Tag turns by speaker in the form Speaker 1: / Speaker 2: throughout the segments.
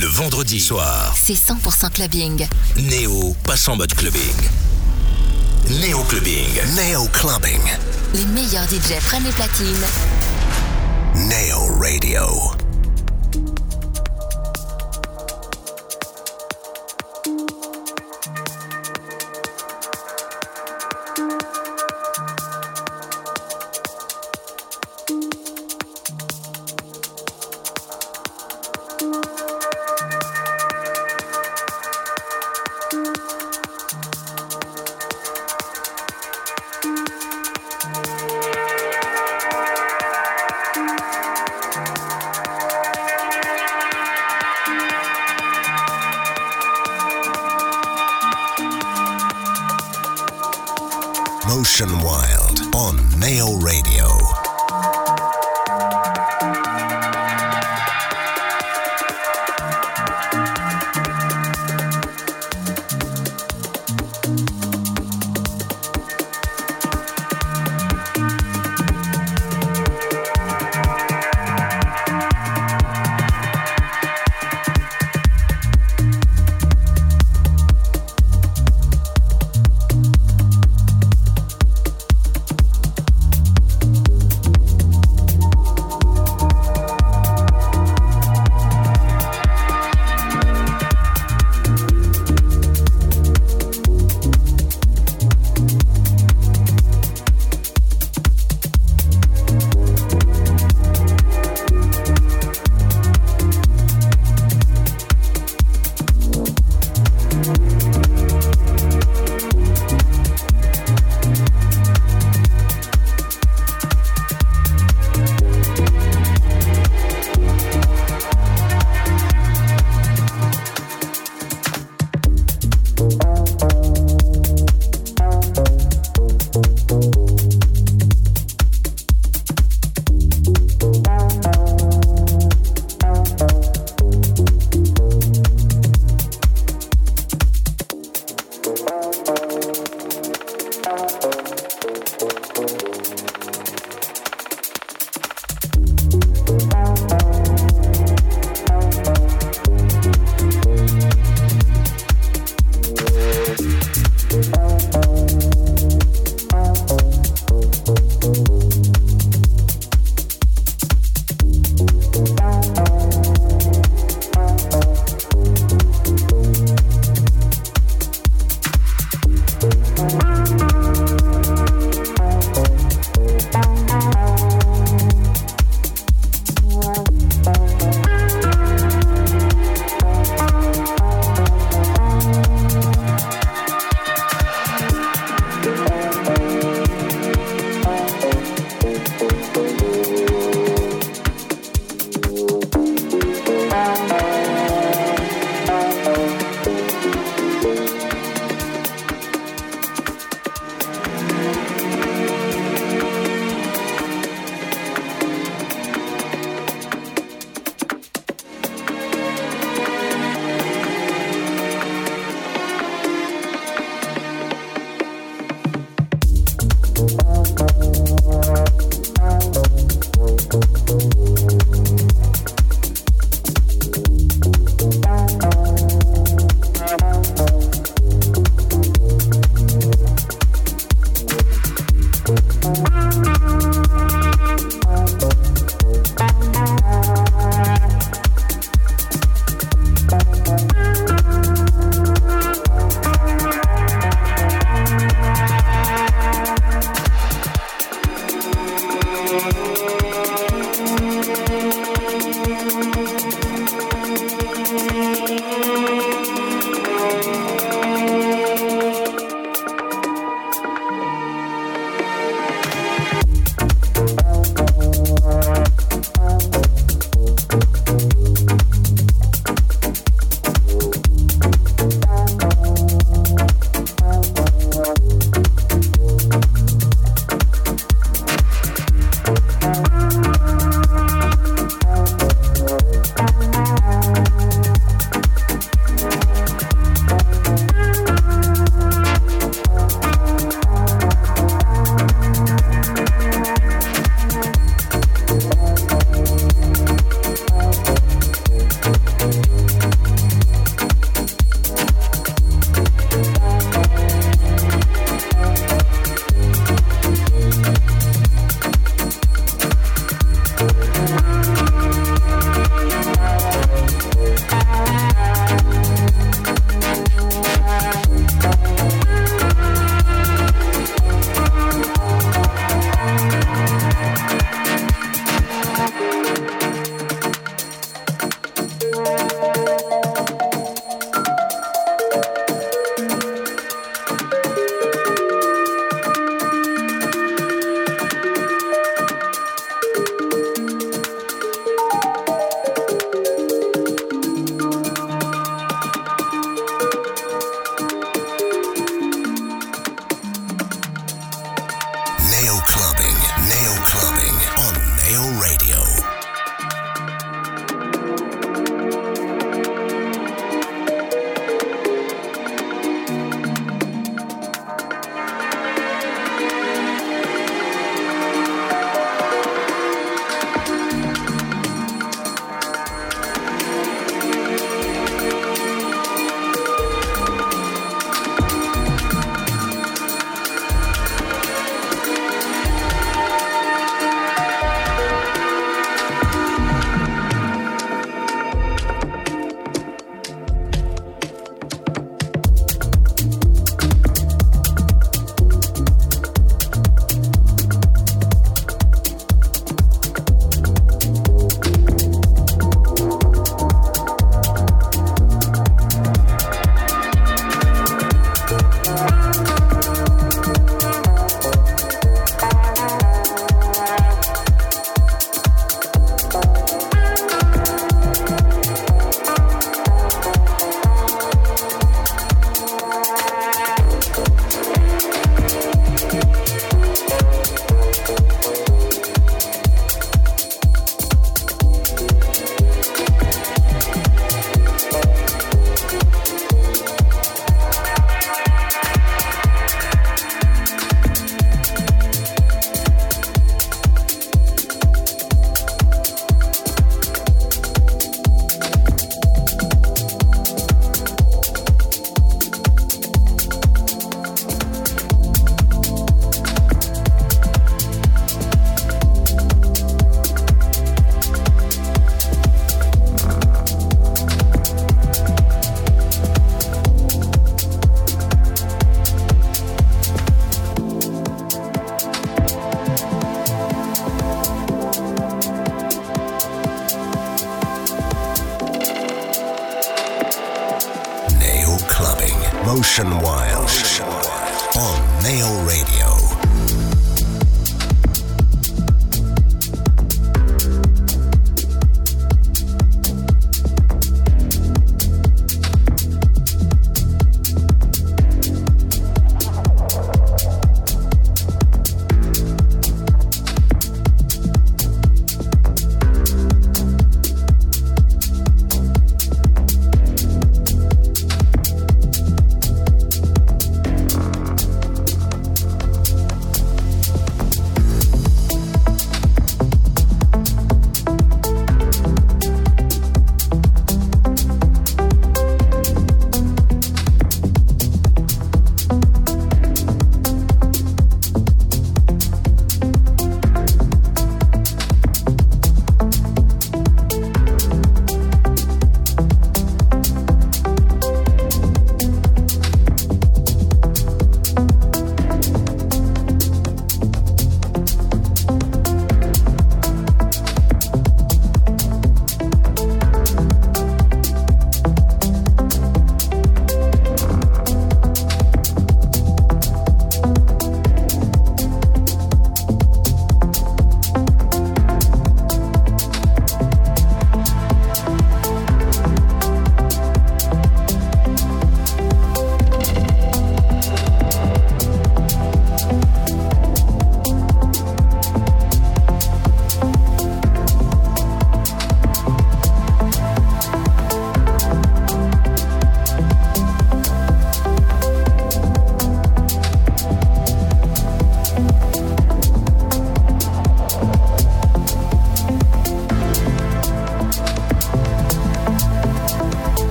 Speaker 1: Le vendredi soir,
Speaker 2: c'est 100% clubbing.
Speaker 1: Néo passe en mode clubbing. Néo Clubbing.
Speaker 3: Neo Clubbing.
Speaker 2: Les meilleurs DJ prennent les platines.
Speaker 3: Neo Radio.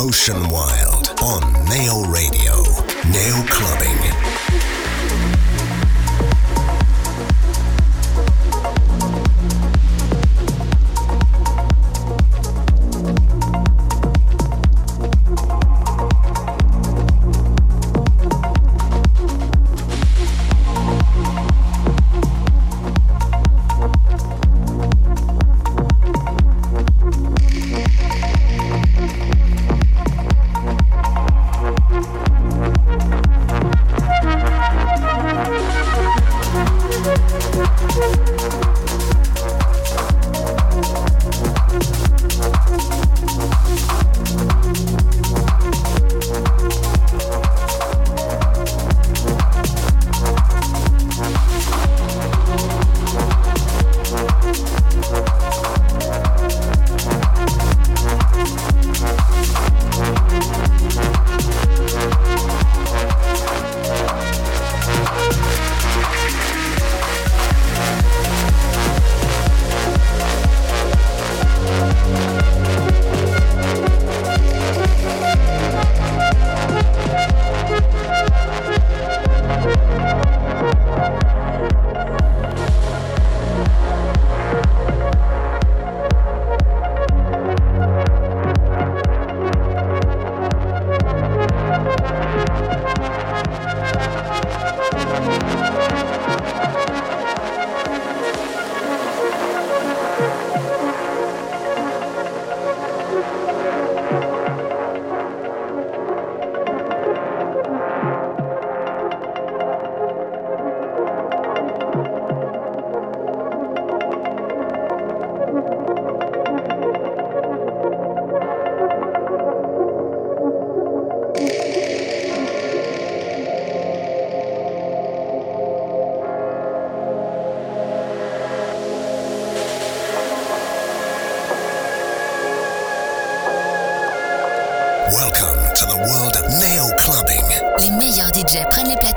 Speaker 3: Ocean Wild on Nail Radio. Nail Clubbing.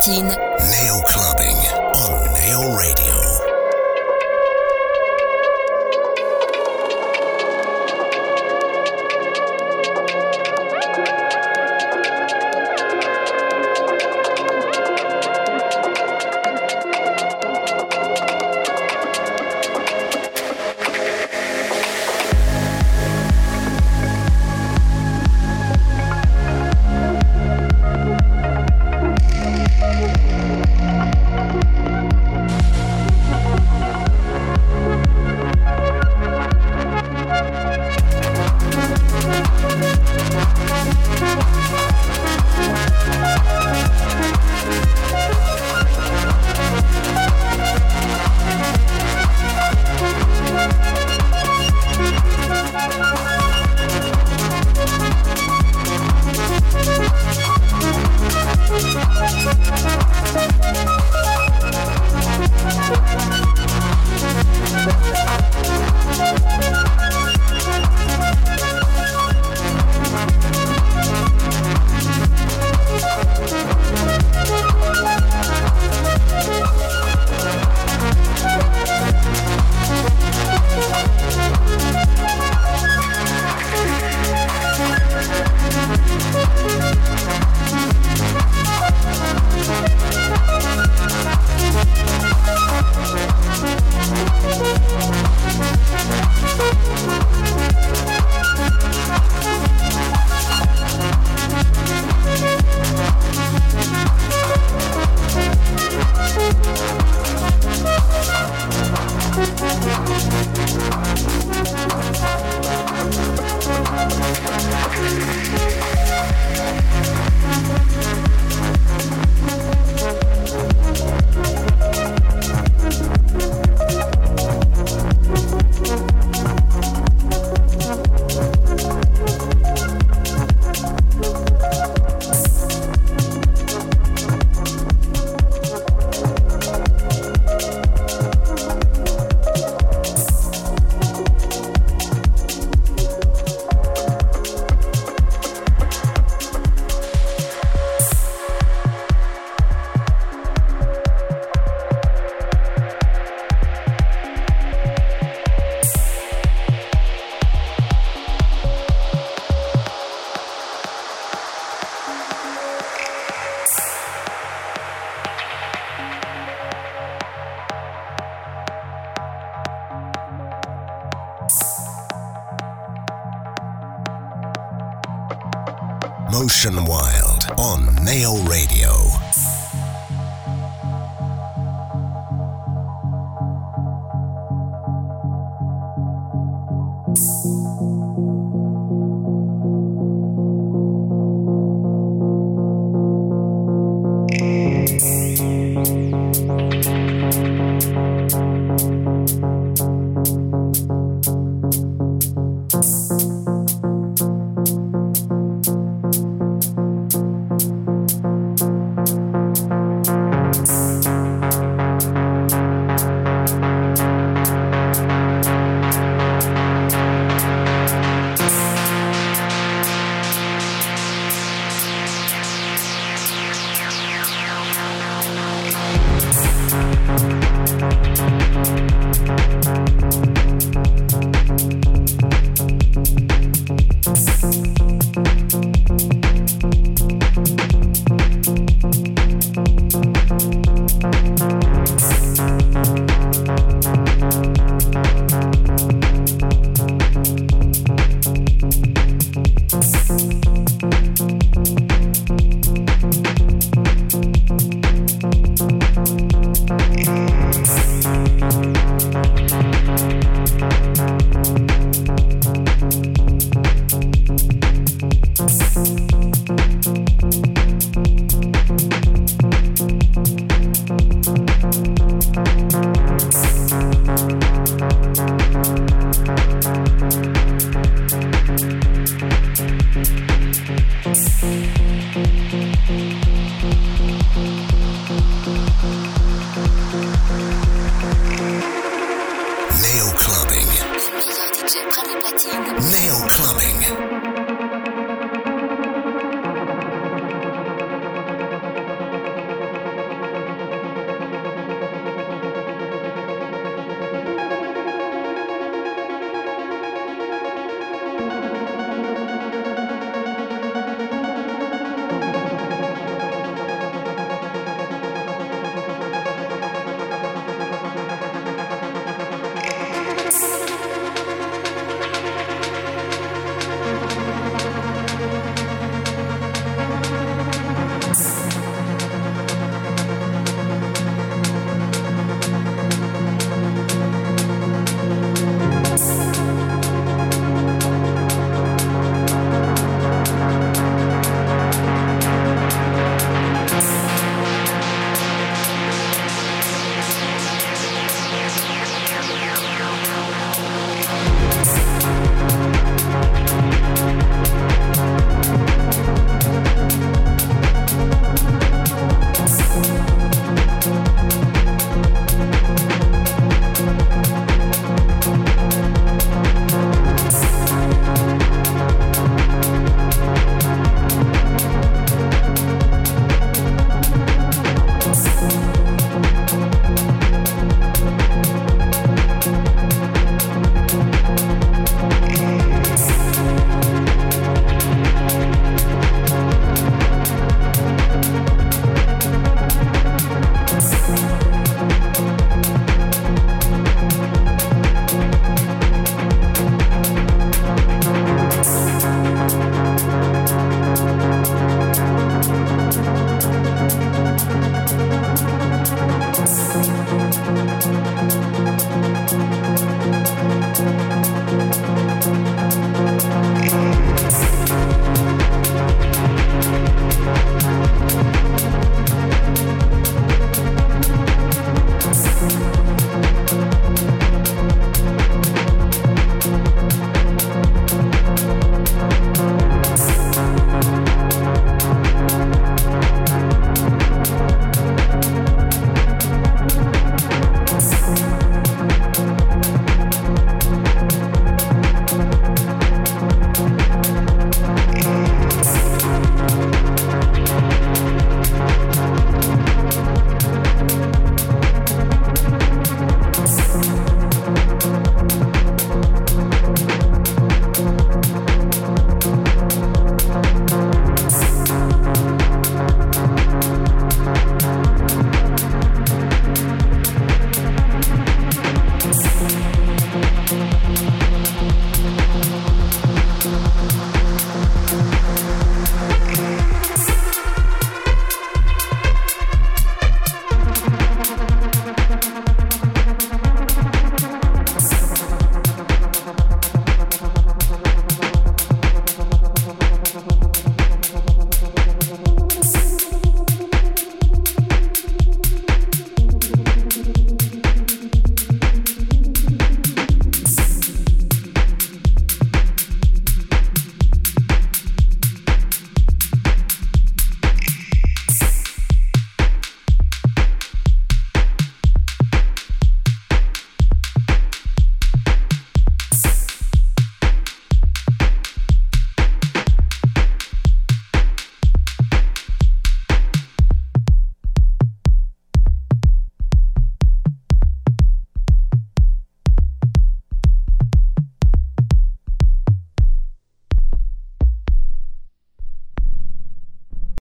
Speaker 2: Prennent
Speaker 3: Ocean Wire.